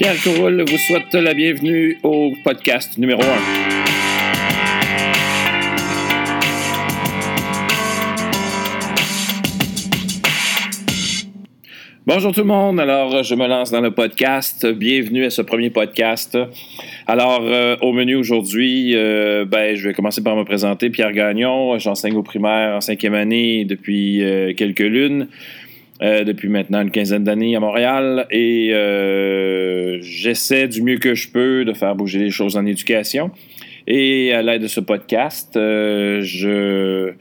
Pierre Coroule vous souhaite la bienvenue au podcast numéro 1. Bonjour tout le monde. Alors, je me lance dans le podcast. Bienvenue à ce premier podcast. Alors, euh, au menu aujourd'hui, euh, ben, je vais commencer par me présenter. Pierre Gagnon. J'enseigne au primaire en cinquième année depuis euh, quelques lunes. Euh, depuis maintenant une quinzaine d'années à Montréal et euh, j'essaie du mieux que je peux de faire bouger les choses en éducation. Et à l'aide de ce podcast, euh, je,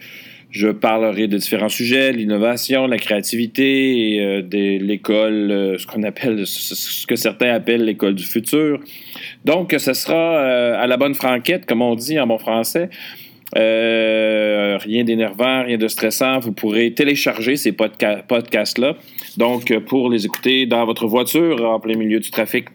parlerai de différents sujets, l'innovation, la créativité, de l'école, ce qu'on appelle, ce que certains appellent l'école du futur. Donc, ce sera à la bonne franquette, comme on dit en bon français. Euh, rien d'énervant, rien de stressant. Vous pourrez télécharger ces podcasts-là. Donc, pour les écouter dans votre voiture en plein milieu du trafic.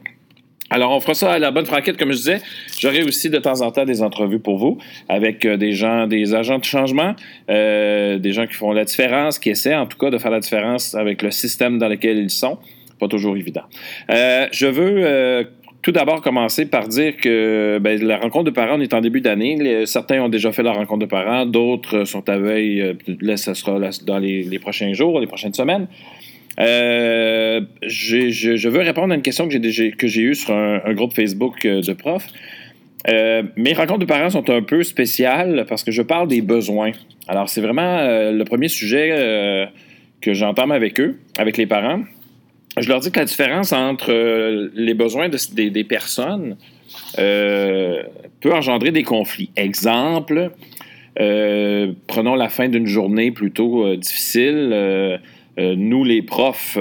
Alors, on fera ça à la bonne franquette, comme je disais. J'aurai aussi de temps en temps des entrevues pour vous avec euh, des gens, des agents de changement, euh, des gens qui font la différence, qui essaient en tout cas de faire la différence avec le système dans lequel ils sont. Pas toujours évident. je veux tout d'abord commencer par dire que ben, la rencontre de parents, on est en début d'année. Certains ont déjà fait la rencontre de parents, d'autres sont à veille. Euh, là, ça sera dans les, prochains jours, les prochaines semaines. Euh, je, veux répondre à une question que j'ai, que eue sur un, groupe Facebook euh, de profs. mes rencontres de parents sont un peu spéciales parce que je parle des besoins. Alors, c'est vraiment le premier sujet que j'entame avec eux, avec les parents je leur dis que la différence entre euh, les besoins des, personnes euh, peut engendrer des conflits. Exemple, euh, prenons la fin d'une journée plutôt difficile. nous, les profs,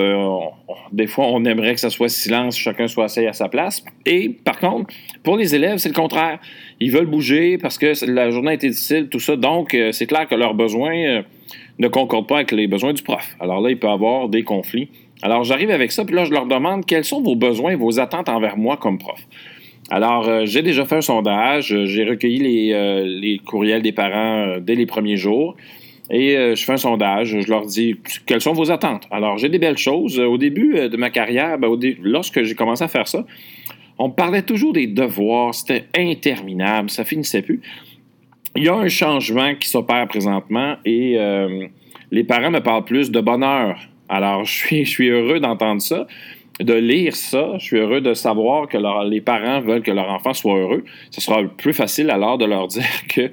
des fois, on aimerait que ça soit silence, chacun soit assis à sa place. Et par contre, pour les élèves, c'est le contraire. Ils veulent bouger parce que la journée a été difficile, tout ça. Donc, c'est clair que leurs besoins ne concordent pas avec les besoins du prof. Alors là, il peut y avoir des conflits. Alors, j'arrive avec ça, puis là, je leur demande quels sont vos besoins, vos attentes envers moi comme prof? Alors, euh, j'ai déjà fait un sondage, euh, j'ai recueilli les, euh, courriels des parents dès les premiers jours. Et je fais un sondage, je leur dis quelles sont vos attentes? Alors, j'ai des belles choses. Au début de ma carrière, ben, lorsque j'ai commencé à faire ça, on parlait toujours des devoirs, c'était interminable, ça finissait plus. Il y a un changement qui s'opère présentement et les parents me parlent plus de bonheur alors, je suis, heureux d'entendre ça, de lire ça. Je suis heureux de savoir que les parents veulent que leur enfant soit heureux. Ce sera plus facile alors de leur dire que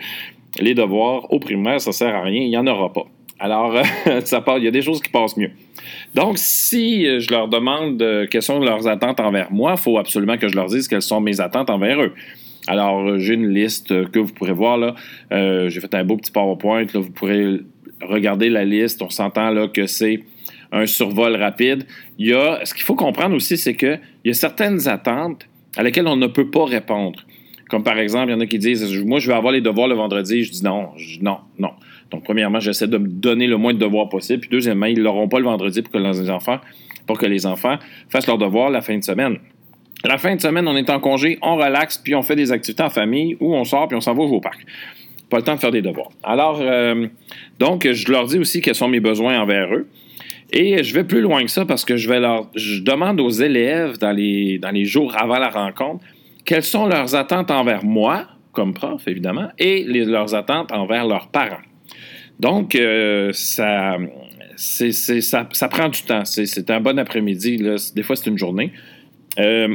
les devoirs au primaire, ça sert à rien, il n'y en aura pas. Alors, ça il y a des choses qui passent mieux. Donc, si je leur demande euh, quelles sont leurs attentes envers moi, il faut absolument que je leur dise quelles sont mes attentes envers eux. Alors, j'ai une liste que vous pourrez voir là. Euh, j'ai fait un beau petit PowerPoint. Là, vous pourrez regarder la liste. On s'entend là que c'est un survol rapide. Il y a, ce qu'il faut comprendre aussi, c'est qu'il y a certaines attentes à lesquelles on ne peut pas répondre. Comme par exemple, il y en a qui disent Moi, je vais avoir les devoirs le vendredi. Je dis non, non, non. Donc, premièrement, j'essaie de me donner le moins de devoirs possible. Puis, deuxièmement, ils ne l'auront pas le vendredi pour que les enfants, pour que les enfants fassent leurs devoirs la fin de semaine. La fin de semaine, on est en congé, on relaxe, puis on fait des activités en famille ou on sort, puis on s'en va au parc. Pas le temps de faire des devoirs. Alors, euh, donc, je leur dis aussi quels sont mes besoins envers eux. Et je vais plus loin que ça parce que je vais leur. Demande aux élèves dans les, jours avant la rencontre quelles sont leurs attentes envers moi, comme prof, évidemment, et leurs attentes envers leurs parents. Donc, euh, ça, prend du temps. C'est un bon après-midi. Des fois, c'est une journée. Euh,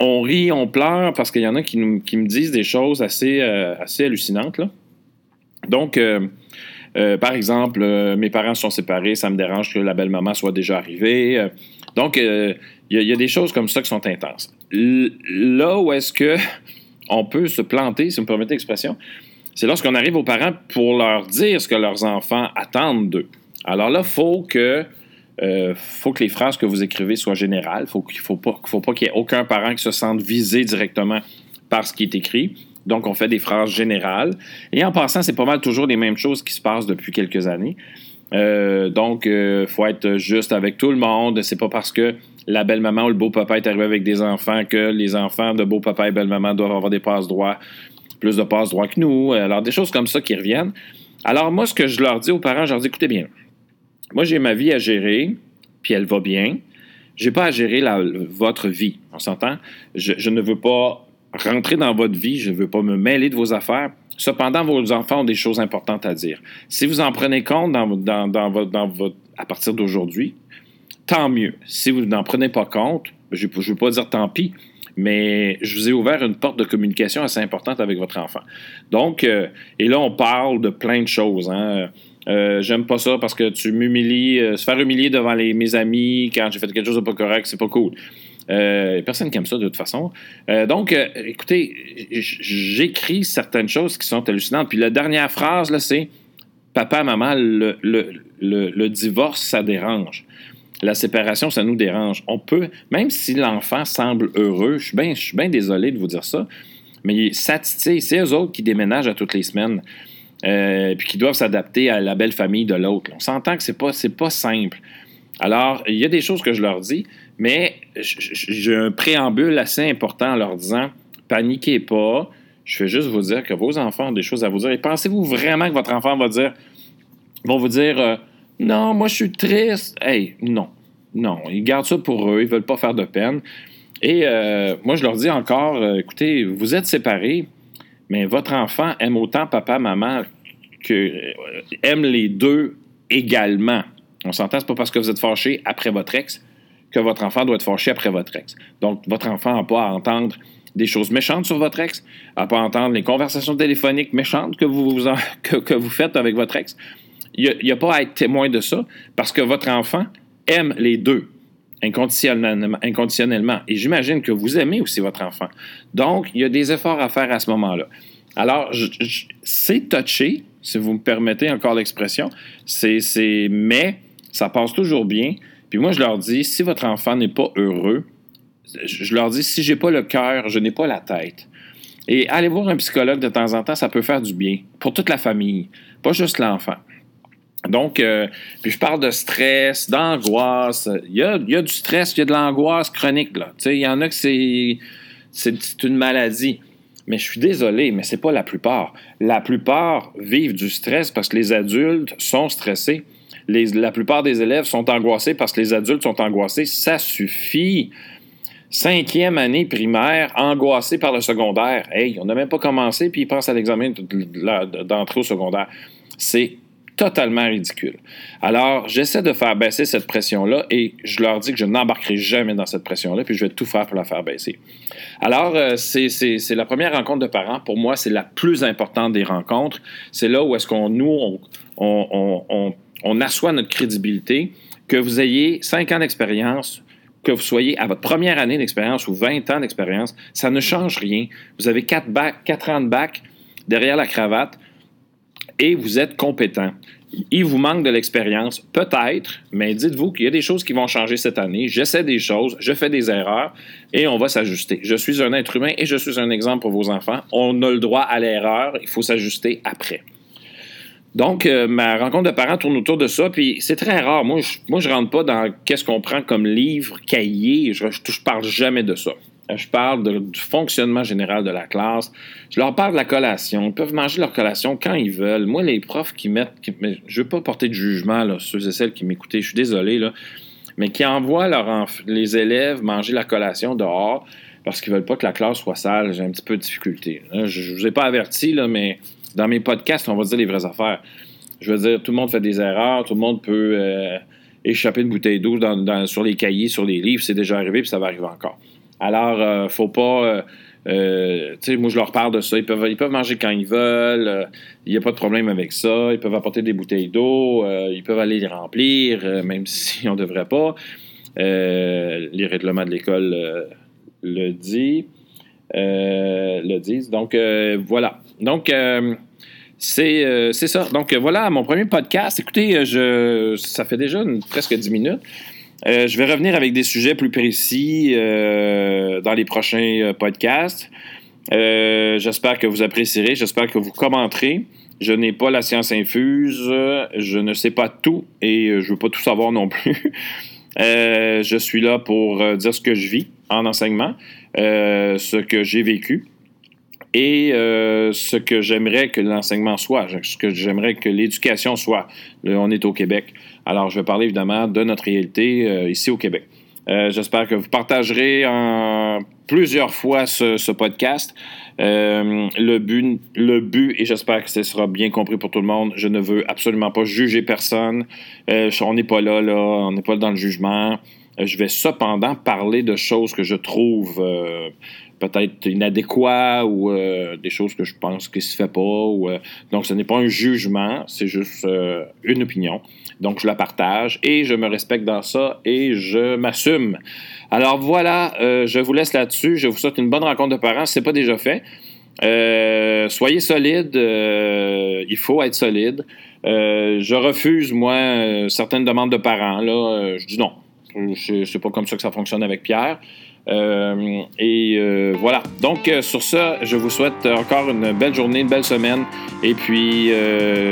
on rit, on pleure parce qu'il y en a qui, me disent des choses assez, euh, assez hallucinantes. Donc, euh, par exemple, euh, mes parents sont séparés, ça me dérange que la belle-maman soit déjà arrivée. Euh, donc, il y, a des choses comme ça qui sont intenses. là où est-ce que on peut se planter, si vous me permettez l'expression, c'est lorsqu'on arrive aux parents pour leur dire ce que leurs enfants attendent d'eux. Alors là, il faut que faut que les phrases que vous écrivez soient générales. Faut il ne faut pas, faut pas qu'il y ait aucun parent qui se sente visé directement par ce qui est écrit. Donc, on fait des phrases générales. Et en passant, c'est pas mal toujours les mêmes choses qui se passent depuis quelques années. Euh, donc, euh, faut être juste avec tout le monde. C'est pas parce que la belle-maman ou le beau-papa est arrivé avec des enfants que les enfants de beau-papa et belle-maman doivent avoir des passes droits, plus de passes droits que nous. Alors, des choses comme ça qui reviennent. Alors, moi, ce que je leur dis aux parents, je leur dis, écoutez bien, moi, j'ai ma vie à gérer, puis elle va bien. j'ai pas à gérer votre vie. On s'entend? Je, ne veux pas rentrer dans votre vie, je ne veux pas me mêler de vos affaires. Cependant, vos enfants ont des choses importantes à dire. Si vous en prenez compte à partir d'aujourd'hui, tant mieux. Si vous n'en prenez pas compte, je ne veux pas dire tant pis, mais je vous ai ouvert une porte de communication assez importante avec votre enfant. Donc, euh, et là, on parle de plein de choses. Hein. Euh, j'aime pas ça parce que tu m'humilies. Euh, se faire humilier devant les, mes amis quand j'ai fait quelque chose de pas correct, c'est pas cool. Euh, personne qui aime ça de toute façon. donc, écoutez, j'écris certaines choses qui sont hallucinantes. Puis la dernière phrase, là, c'est Papa, maman, le, divorce, ça dérange. La séparation, ça nous dérange. On peut, même si l'enfant semble heureux, je suis bien désolé de vous dire ça, mais c'est eux autres qui déménagent à toutes les semaines. Euh, puis qui doivent s'adapter à la belle famille de l'autre. On s'entend que c'est pas, pas simple. Alors, il y a des choses que je leur dis, mais j'ai un préambule assez important en leur disant paniquez pas. Je vais juste vous dire que vos enfants ont des choses à vous dire. Et pensez-vous vraiment que votre enfant va dire vous dire euh, Non, moi je suis triste. Hey, non. Non. Ils gardent ça pour eux, ils veulent pas faire de peine. Et euh, moi, je leur dis encore écoutez, vous êtes séparés mais votre enfant aime autant papa, maman que euh, aime les deux également. On s'entend, c'est pas parce que vous êtes fâché après votre ex que votre enfant doit être fâché après votre ex. Donc, votre enfant n'a pas à entendre des choses méchantes sur votre ex, n'a pas à entendre les conversations téléphoniques méchantes que vous, que, vous faites avec votre ex. Il n'y a, a, pas à être témoin de ça parce que votre enfant aime les deux inconditionnellement. inconditionnellement. Et j'imagine que vous aimez aussi votre enfant. Donc, il y a des efforts à faire à ce moment-là. Alors, c'est touché, si vous me permettez encore l'expression, c'est, mais ça passe toujours bien. Puis moi, je leur dis, si votre enfant n'est pas heureux, je leur dis, si j'ai pas le cœur, je n'ai pas la tête. Et aller voir un psychologue de temps en temps, ça peut faire du bien pour toute la famille, pas juste l'enfant. Donc, euh, puis je parle de stress, d'angoisse. Il y a, du stress, il y a de l'angoisse chronique. Là. Il y en a que c'est, c'est, une maladie. Mais je suis désolé, mais c'est pas la plupart. La plupart vivent du stress parce que les adultes sont stressés. La plupart des élèves sont angoissés parce que les adultes sont angoissés. Ça suffit. Cinquième année primaire, angoissé par le secondaire. Hey, on n'a même pas commencé, puis ils pensent à l'examen d'entrée au secondaire. C'est totalement ridicule. Alors, j'essaie de faire baisser cette pression-là et je leur dis que je n'embarquerai jamais dans cette pression-là, puis je vais tout faire pour la faire baisser. Alors, euh, c'est la première rencontre de parents. Pour moi, c'est la plus importante des rencontres. C'est là où est-ce qu'on, nous, on, on, assoit notre crédibilité, que vous ayez cinq ans d'expérience, que vous soyez à votre première année d'expérience ou 20 ans d'expérience, ça ne change rien. Vous avez quatre, bac, quatre ans de bac derrière la cravate et vous êtes compétent. Il vous manque de l'expérience, peut-être, mais dites-vous qu'il y a des choses qui vont changer cette année. J'essaie des choses, je fais des erreurs et on va s'ajuster. Je suis un être humain et je suis un exemple pour vos enfants. On a le droit à l'erreur, il faut s'ajuster après. Donc, euh, ma rencontre de parents tourne autour de ça, puis c'est très rare. Moi, je, moi, je rentre pas dans qu'est-ce qu'on prend comme livre, cahier. Je, je, parle jamais de ça. Je parle du fonctionnement général de la classe. Je leur parle de la collation. Ils peuvent manger leur collation quand ils veulent. Moi, les profs qui mettent. je ne veux pas porter de jugement, ceux et celles qui m'écoutaient, je suis désolé, mais qui envoient les élèves manger la collation dehors parce qu'ils ne veulent pas que la classe soit sale, j'ai un petit peu de difficulté. je ne vous ai pas averti, là, mais dans mes podcasts, on va dire les vraies affaires. Je veux dire, tout le monde fait des erreurs, tout le monde peut euh, échapper une bouteille d'eau sur les cahiers, sur les livres. C'est déjà arrivé, puis ça va arriver encore. Alors, euh, faut pas. Euh, euh, tu sais, moi, je leur parle de ça. Ils peuvent, manger quand ils veulent. Il n'y a pas de problème avec ça. Ils peuvent apporter des bouteilles d'eau. ils peuvent aller les remplir, même si on ne devrait pas. les règlements de l'école le disent. le disent. Donc, voilà. Donc, c'est ça. Donc, voilà mon premier podcast. Écoutez, je, ça fait déjà presque 10 minutes. Euh, je vais revenir avec des sujets plus précis euh, dans les prochains euh, podcasts. j'espère que vous apprécierez, j'espère que vous commenterez. Je n'ai pas la science infuse, je ne sais pas tout et je ne veux pas tout savoir non plus. je suis là pour dire ce que je vis en enseignement, ce que j'ai vécu et ce que j'aimerais que l'enseignement soit, ce que j'aimerais que l'éducation soit. on est au Québec. Alors, je vais parler évidemment de notre réalité euh, ici au Québec. J'espère que vous partagerez en plusieurs fois ce, podcast. le, but, le but, et j'espère que ce sera bien compris pour tout le monde, je ne veux absolument pas juger personne. on n'est pas là, là, on n'est pas dans le jugement. je vais cependant parler de choses que je trouve peut-être inadéquat ou euh, des choses que je pense qu'il se fait pas. Euh, donc, ce n'est pas un jugement, c'est juste euh, une opinion. Donc, je la partage et je me respecte dans ça et je m'assume. Alors voilà, je vous laisse là-dessus. Je vous souhaite une bonne rencontre de parents. Ce n'est pas déjà fait. soyez solide. il faut être solide. je refuse, moi, certaines demandes de parents. Là, je dis non. C'est pas comme ça que ça fonctionne avec Pierre. Euh, et euh, voilà. Donc, euh, sur ça, je vous souhaite encore une belle journée, une belle semaine. Et puis,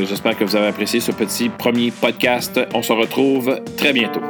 j'espère que vous avez apprécié ce petit premier podcast. On se retrouve très bientôt.